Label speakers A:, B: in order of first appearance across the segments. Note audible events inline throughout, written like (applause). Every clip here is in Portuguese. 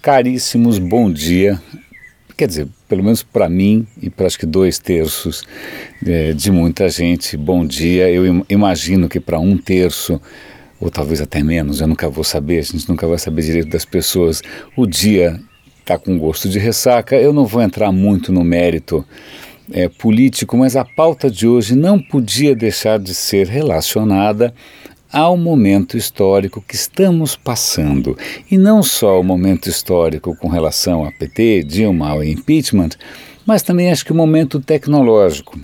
A: caríssimos, bom dia. Quer dizer, pelo menos para mim e para acho que dois terços é, de muita gente, bom dia. Eu imagino que para um terço, ou talvez até menos, eu nunca vou saber, a gente nunca vai saber direito das pessoas, o dia está com gosto de ressaca. Eu não vou entrar muito no mérito é, político, mas a pauta de hoje não podia deixar de ser relacionada ao momento histórico que estamos passando. E não só o momento histórico com relação a PT, Dilma, ao impeachment, mas também acho que o momento tecnológico.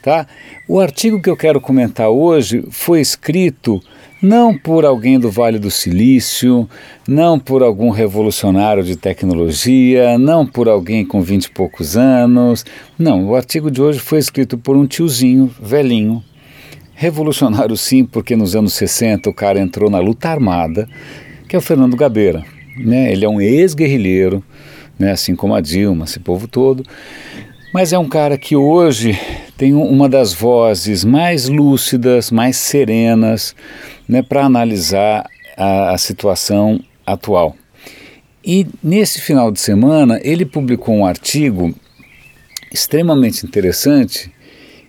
A: Tá? O artigo que eu quero comentar hoje foi escrito não por alguém do Vale do Silício, não por algum revolucionário de tecnologia, não por alguém com vinte e poucos anos. Não, o artigo de hoje foi escrito por um tiozinho velhinho, revolucionário sim, porque nos anos 60 o cara entrou na luta armada, que é o Fernando Gabeira. Né? Ele é um ex-guerrilheiro, né? assim como a Dilma, esse povo todo. Mas é um cara que hoje tem uma das vozes mais lúcidas, mais serenas, né, para analisar a, a situação atual. E nesse final de semana ele publicou um artigo extremamente interessante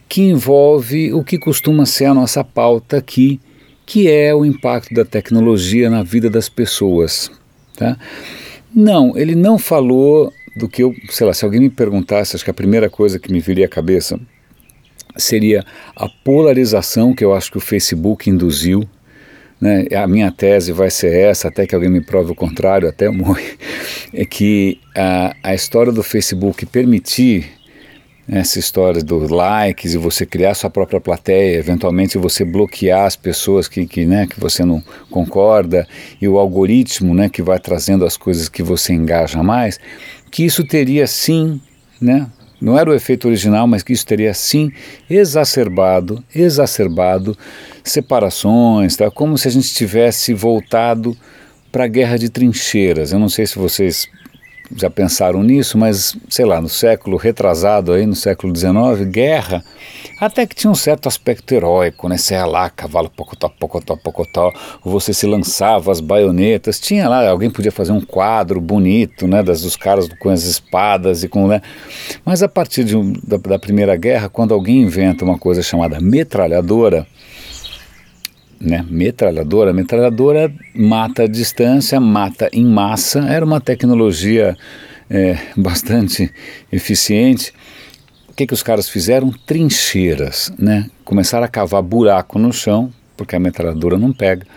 A: que envolve o que costuma ser a nossa pauta aqui, que é o impacto da tecnologia na vida das pessoas. Tá? Não, ele não falou do que eu, sei lá, se alguém me perguntasse, acho que a primeira coisa que me viria à cabeça seria a polarização que eu acho que o Facebook induziu. Né? A minha tese vai ser essa, até que alguém me prove o contrário, até eu morrer, (laughs) é que a, a história do Facebook permitir essa história dos likes e você criar sua própria plateia, eventualmente você bloquear as pessoas que, que, né, que você não concorda e o algoritmo né, que vai trazendo as coisas que você engaja mais, que isso teria sim, né, não era o efeito original, mas que isso teria sim exacerbado, exacerbado separações, tá? como se a gente tivesse voltado para a guerra de trincheiras. Eu não sei se vocês já pensaram nisso, mas sei lá, no século retrasado aí, no século XIX, guerra, até que tinha um certo aspecto heróico, né? Você ia lá, cavalo pocotó, pocotó, pocotó, você se lançava as baionetas, tinha lá, alguém podia fazer um quadro bonito, né, das dos caras com as espadas e com, né? Mas a partir de, da, da Primeira Guerra, quando alguém inventa uma coisa chamada metralhadora, né? Metralhadora, metralhadora mata a distância, mata em massa. Era uma tecnologia é, (laughs) bastante eficiente. O que, que os caras fizeram? Trincheiras, né? Começaram a cavar buraco no chão, porque a metralhadora não pega.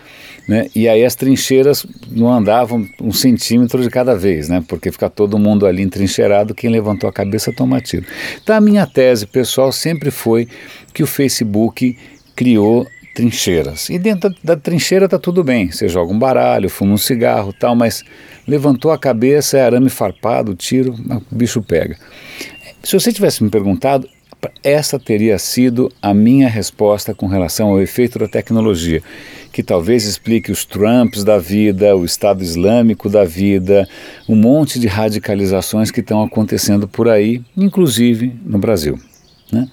A: Né? E aí as trincheiras não andavam um centímetro de cada vez, né? porque fica todo mundo ali entrincheirado, quem levantou a cabeça toma tiro. Então a minha tese pessoal sempre foi que o Facebook criou trincheiras. E dentro da, trincheira está tudo bem. Você joga um baralho, fuma um cigarro tal, mas levantou a cabeça, é arame farpado, tiro, o bicho pega. Se você tivesse me perguntado, essa teria sido a minha resposta com relação ao efeito da tecnologia, que talvez explique os Trumps da vida, o Estado Islâmico da vida, um monte de radicalizações que estão acontecendo por aí, inclusive no Brasil. Né?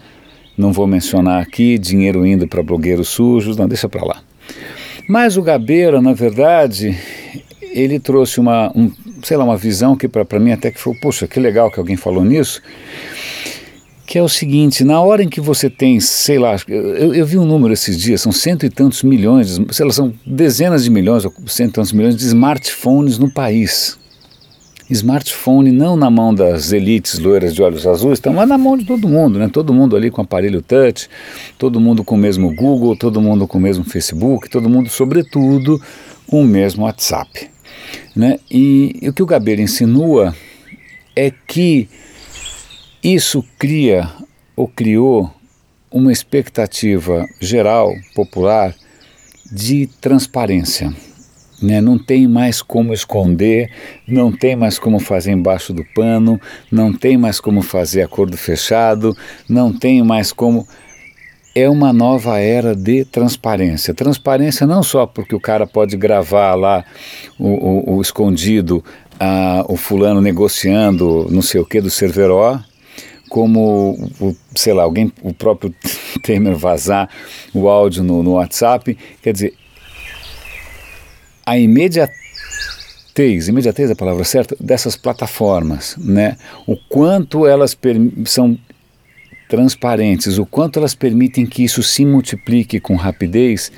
A: Não vou mencionar aqui dinheiro indo para blogueiros sujos, não, deixa para lá. Mas o Gabeira, na verdade, ele trouxe uma, um, sei lá, uma visão que para mim até que foi, poxa, que legal que alguém falou nisso, que é o seguinte, na hora em que você tem, sei lá, eu, eu vi um número esses dias, são cento e tantos milhões, sei lá, são dezenas de milhões, ou cento e tantos milhões de smartphones no país smartphone não na mão das elites loiras de olhos azuis, então, mas na mão de todo mundo, né? Todo mundo ali com aparelho touch, todo mundo com o mesmo Google, todo mundo com o mesmo Facebook, todo mundo, sobretudo, com o mesmo WhatsApp. Né? E, e o que o Gabeira insinua é que isso cria ou criou uma expectativa geral, popular, de transparência. Né? Não tem mais como esconder, não tem mais como fazer embaixo do pano, não tem mais como fazer acordo fechado, não tem mais como. É uma nova era de transparência. Transparência não só porque o cara pode gravar lá o, o, o escondido, a, o fulano negociando não sei o que do Cerveró, como, o, sei lá, alguém, o próprio (laughs) Temer vazar o áudio no, no WhatsApp. Quer dizer, a imediatez imediatez, é a palavra certa, dessas plataformas, né? O quanto elas são transparentes, o quanto elas permitem que isso se multiplique com rapidez,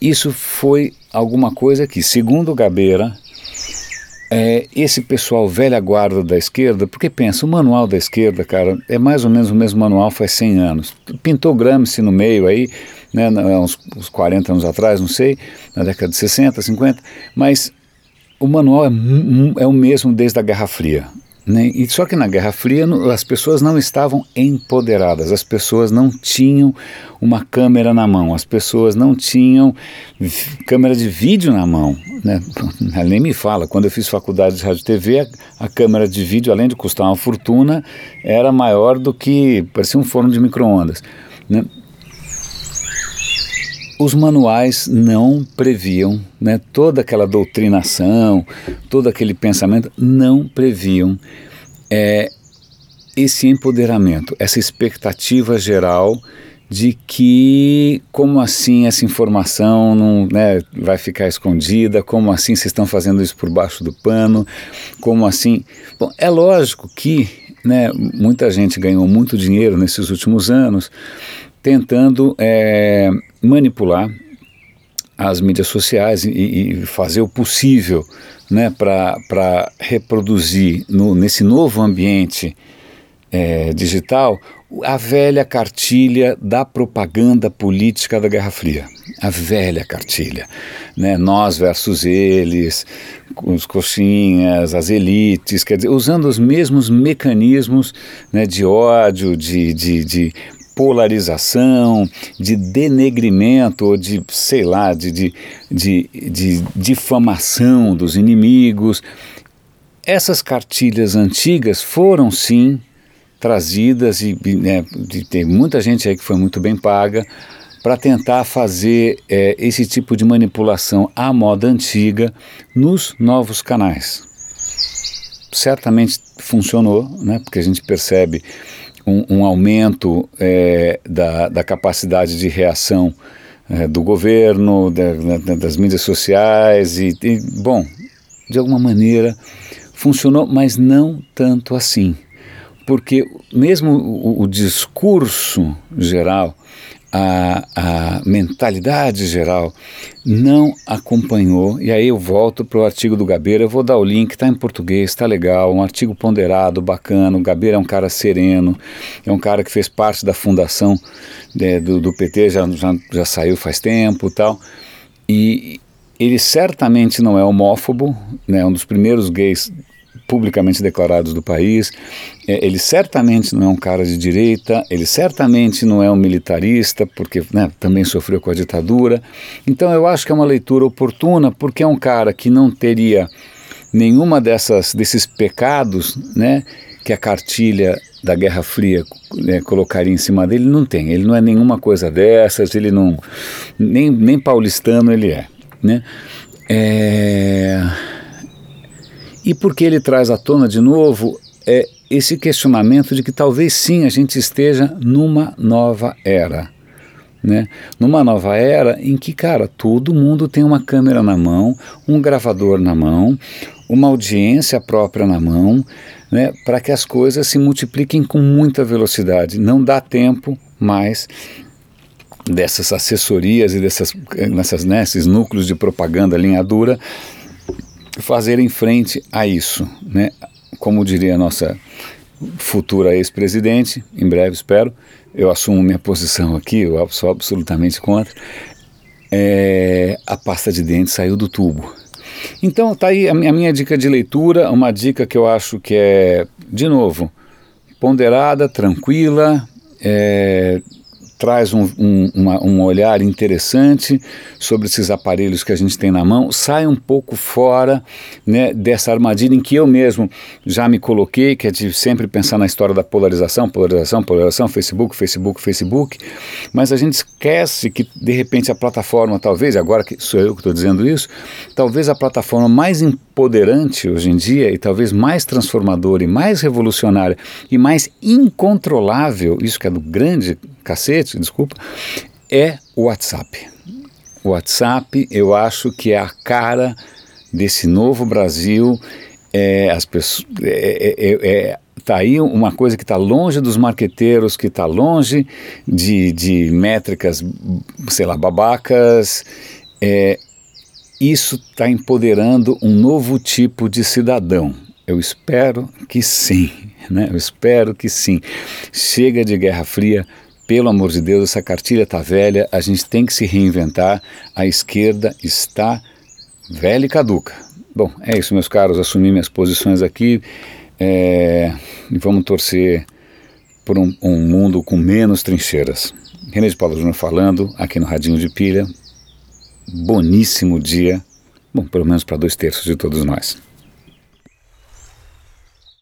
A: isso foi alguma coisa que, segundo Gabeira, é, esse pessoal velha guarda da esquerda, porque pensa, o manual da esquerda, cara, é mais ou menos o mesmo manual faz 100 anos. Pintou Gramsci no meio aí, né, uns, uns 40 anos atrás, não sei, na década de 60, 50, mas o manual é, é o mesmo desde a Guerra Fria. Né? E só que na Guerra Fria as pessoas não estavam empoderadas, as pessoas não tinham uma câmera na mão, as pessoas não tinham câmera de vídeo na mão. Né? (laughs) Nem me fala, quando eu fiz faculdade de rádio e TV, a, a câmera de vídeo, além de custar uma fortuna, era maior do que, parecia um forno de micro-ondas. Né? Os manuais não previam, né, toda aquela doutrinação, todo aquele pensamento, não previam é, esse empoderamento, essa expectativa geral de que como assim essa informação não né, vai ficar escondida, como assim vocês estão fazendo isso por baixo do pano, como assim. Bom, é lógico que né, muita gente ganhou muito dinheiro nesses últimos anos tentando é, manipular as mídias sociais e, e fazer o possível né, para reproduzir no, nesse novo ambiente é, digital a velha cartilha da propaganda política da Guerra Fria. A velha cartilha. Né? Nós versus eles, os coxinhas, as elites, quer dizer, usando os mesmos mecanismos né, de ódio, de, de, de polarização, de denegrimento, ou de, sei lá, de, de, de, de difamação dos inimigos. Essas cartilhas antigas foram sim trazidas e né, tem muita gente aí que foi muito bem paga para tentar fazer é, esse tipo de manipulação à moda antiga nos novos canais. Certamente funcionou, né, porque a gente percebe um, um aumento é, da, da capacidade de reação é, do governo, da, das mídias sociais e, e, bom, de alguma maneira funcionou, mas não tanto assim, porque mesmo o, o discurso geral a, a mentalidade geral não acompanhou, e aí eu volto para o artigo do Gabeira, eu vou dar o link, está em português, está legal, um artigo ponderado, bacana, o Gabeira é um cara sereno, é um cara que fez parte da fundação né, do, do, PT, já, já, já saiu faz tempo tal, e ele certamente não é homófobo, né, um dos primeiros gays publicamente declarados do país. É, ele certamente não é um cara de direita, ele certamente não é um militarista, porque né, também sofreu com a ditadura. Então eu acho que é uma leitura oportuna, porque é um cara que não teria nenhuma dessas desses pecados, né, que a cartilha da Guerra Fria né, colocaria em cima dele, não tem. Ele não é nenhuma coisa dessas, ele não nem, nem paulistano ele é, né? É... E porque ele traz à tona de novo é esse questionamento de que talvez sim a gente esteja numa nova era. Né? Numa nova era em que, cara, todo mundo tem uma câmera na mão, um gravador na mão, uma audiência própria na mão, né? para que as coisas se multipliquem com muita velocidade. Não dá tempo mais dessas assessorias e dessas, nessas, né, núcleos de propaganda linha dura fazerem frente a isso, né? Como diria a nossa futura ex-presidente, em breve espero, eu assumo minha posição aqui, eu sou absolutamente contra, é, a pasta de dente saiu do tubo. Então tá aí a minha, a minha dica de leitura, uma dica que eu acho que é, de novo, ponderada, tranquila, é, traz um, um, uma, um, olhar interessante sobre esses aparelhos que a gente tem na mão, sai um pouco fora né, dessa armadilha em que eu mesmo já me coloquei, que é de sempre pensar na história da polarização, polarização, polarização, Facebook, Facebook, Facebook, mas a gente esquece que de repente a plataforma, talvez, agora que sou eu que estou dizendo isso, talvez a plataforma mais empoderante hoje em dia e talvez mais transformadora e mais revolucionária e mais incontrolável, isso que é do grande cacete, desculpa, é o WhatsApp. O WhatsApp eu acho que é a cara desse novo Brasil. É, as pessoas, é, é, é, é tá aí uma coisa que está longe dos marqueteiros, que está longe de, de métricas, sei lá, babacas. É, isso está empoderando um novo tipo de cidadão. Eu espero que sim, né? Eu espero que sim. Chega de Guerra Fria, pelo amor de Deus, essa cartilha está velha, a gente tem que se reinventar. A esquerda está velha e caduca. Bom, é isso, meus caros. Assumi minhas posições aqui é, e vamos torcer por um, um mundo com menos trincheiras. René de Paulo Júnior falando aqui no Radinho de Pilha boníssimo dia, bom, pelo menos para dois terços de todos nós.